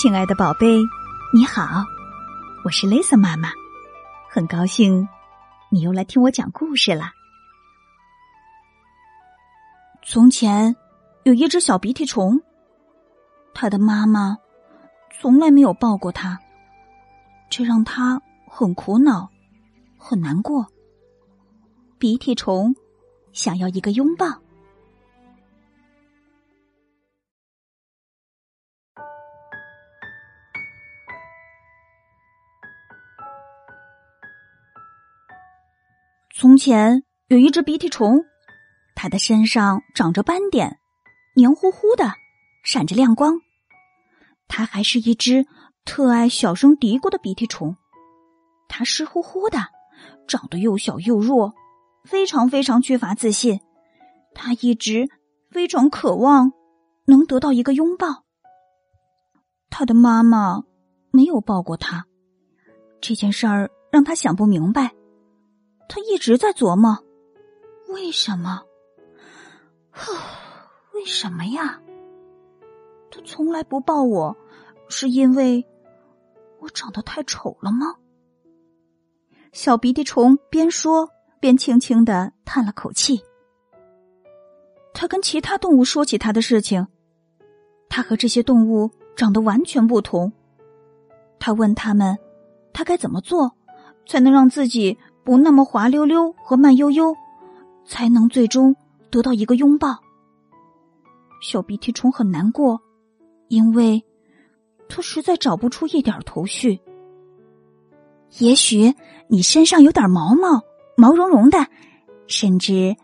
亲爱的宝贝，你好，我是 Lisa 妈妈，很高兴你又来听我讲故事啦。从前有一只小鼻涕虫，它的妈妈从来没有抱过它，这让它很苦恼，很难过。鼻涕虫想要一个拥抱。从前有一只鼻涕虫，它的身上长着斑点，黏糊糊的，闪着亮光。它还是一只特爱小声嘀咕的鼻涕虫。它湿乎乎的，长得又小又弱，非常非常缺乏自信。它一直非常渴望能得到一个拥抱。他的妈妈没有抱过他，这件事儿让他想不明白。他一直在琢磨，为什么？为什么呀？他从来不抱我，是因为我长得太丑了吗？小鼻涕虫边说边轻轻的叹了口气。他跟其他动物说起他的事情，他和这些动物长得完全不同。他问他们，他该怎么做才能让自己？不那么滑溜溜和慢悠悠，才能最终得到一个拥抱。小鼻涕虫很难过，因为他实在找不出一点头绪。也许你身上有点毛毛，毛茸茸的，甚至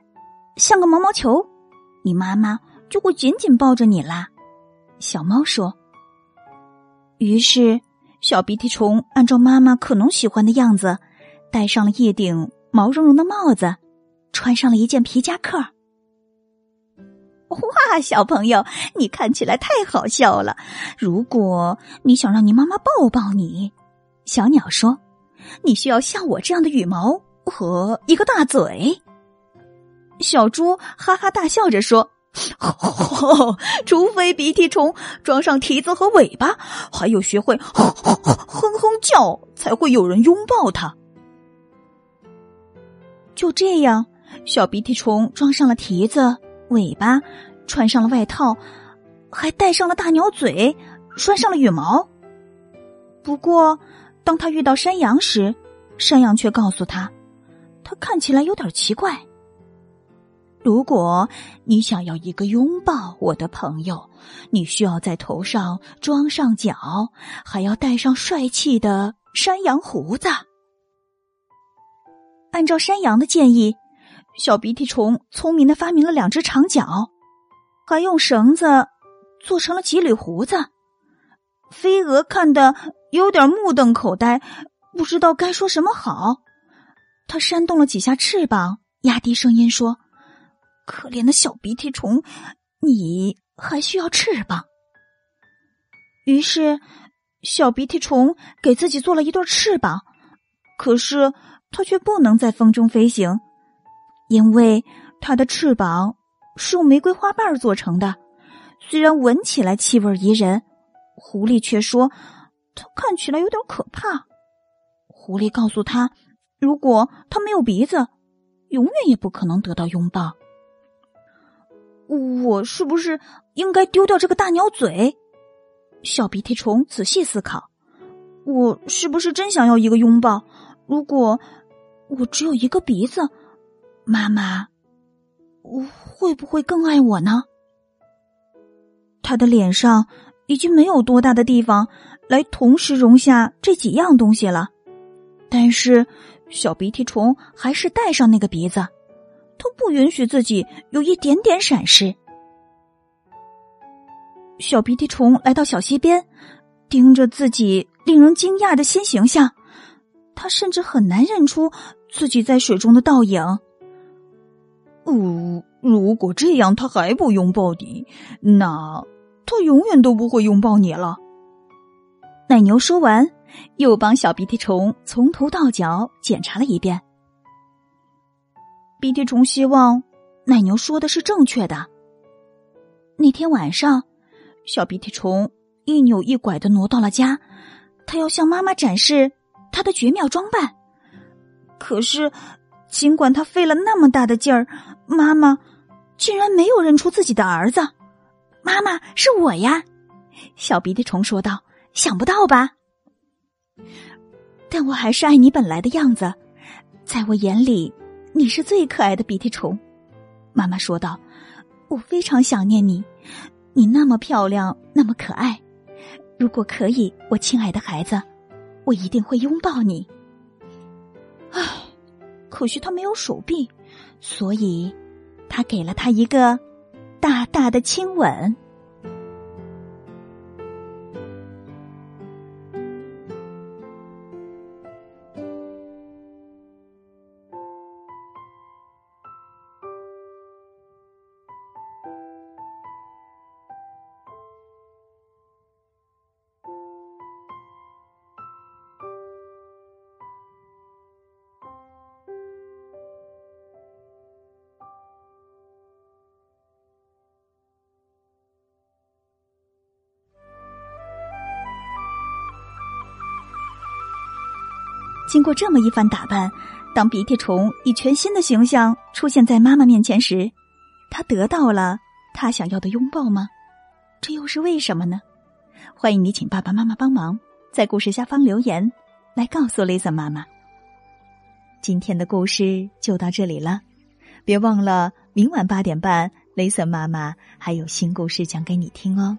像个毛毛球，你妈妈就会紧紧抱着你啦。小猫说。于是，小鼻涕虫按照妈妈可能喜欢的样子。戴上了一顶毛茸茸的帽子，穿上了一件皮夹克。哇，小朋友，你看起来太好笑了！如果你想让你妈妈抱抱你，小鸟说：“你需要像我这样的羽毛和一个大嘴。”小猪哈哈大笑着说：“除非鼻涕虫装上蹄子和尾巴，还有学会哼哼叫，才会有人拥抱它。”就这样，小鼻涕虫装上了蹄子、尾巴，穿上了外套，还戴上了大鸟嘴，拴上了羽毛。不过，当他遇到山羊时，山羊却告诉他，他看起来有点奇怪。如果你想要一个拥抱，我的朋友，你需要在头上装上角，还要戴上帅气的山羊胡子。按照山羊的建议，小鼻涕虫聪明的发明了两只长角，还用绳子做成了几缕胡子。飞蛾看得有点目瞪口呆，不知道该说什么好。他扇动了几下翅膀，压低声音说：“可怜的小鼻涕虫，你还需要翅膀。”于是，小鼻涕虫给自己做了一对翅膀，可是。它却不能在风中飞行，因为它的翅膀是用玫瑰花瓣做成的。虽然闻起来气味宜人，狐狸却说它看起来有点可怕。狐狸告诉他，如果他没有鼻子，永远也不可能得到拥抱。我是不是应该丢掉这个大鸟嘴？小鼻涕虫仔细思考，我是不是真想要一个拥抱？如果我只有一个鼻子，妈妈，我会不会更爱我呢？他的脸上已经没有多大的地方来同时容下这几样东西了，但是小鼻涕虫还是戴上那个鼻子，他不允许自己有一点点闪失。小鼻涕虫来到小溪边，盯着自己令人惊讶的新形象。他甚至很难认出自己在水中的倒影。哦，如果这样他还不拥抱你，那他永远都不会拥抱你了。奶牛说完，又帮小鼻涕虫从头到脚检查了一遍。鼻涕虫希望奶牛说的是正确的。那天晚上，小鼻涕虫一扭一拐的挪到了家，他要向妈妈展示他的绝妙装扮。可是，尽管他费了那么大的劲儿，妈妈竟然没有认出自己的儿子。妈妈是我呀，小鼻涕虫说道：“想不到吧？但我还是爱你本来的样子，在我眼里，你是最可爱的鼻涕虫。”妈妈说道：“我非常想念你，你那么漂亮，那么可爱。如果可以，我亲爱的孩子，我一定会拥抱你。”唉，可惜他没有手臂，所以他给了他一个大大的亲吻。经过这么一番打扮，当鼻涕虫以全新的形象出现在妈妈面前时，他得到了他想要的拥抱吗？这又是为什么呢？欢迎你请爸爸妈妈帮忙，在故事下方留言，来告诉雷森妈妈。今天的故事就到这里了，别忘了明晚八点半，雷森妈妈还有新故事讲给你听哦。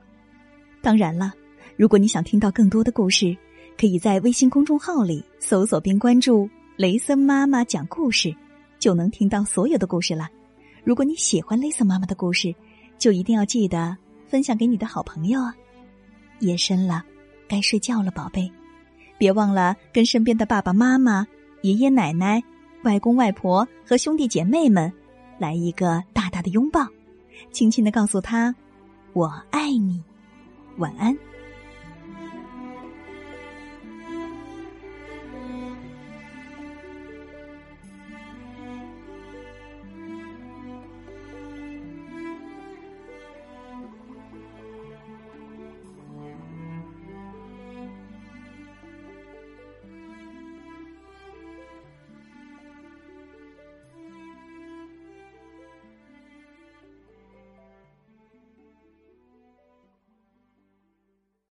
当然了，如果你想听到更多的故事。可以在微信公众号里搜索并关注“雷森妈妈讲故事”，就能听到所有的故事了。如果你喜欢雷森妈妈的故事，就一定要记得分享给你的好朋友啊！夜深了，该睡觉了，宝贝，别忘了跟身边的爸爸妈妈、爷爷奶奶、外公外婆和兄弟姐妹们来一个大大的拥抱，轻轻的告诉他：“我爱你。”晚安。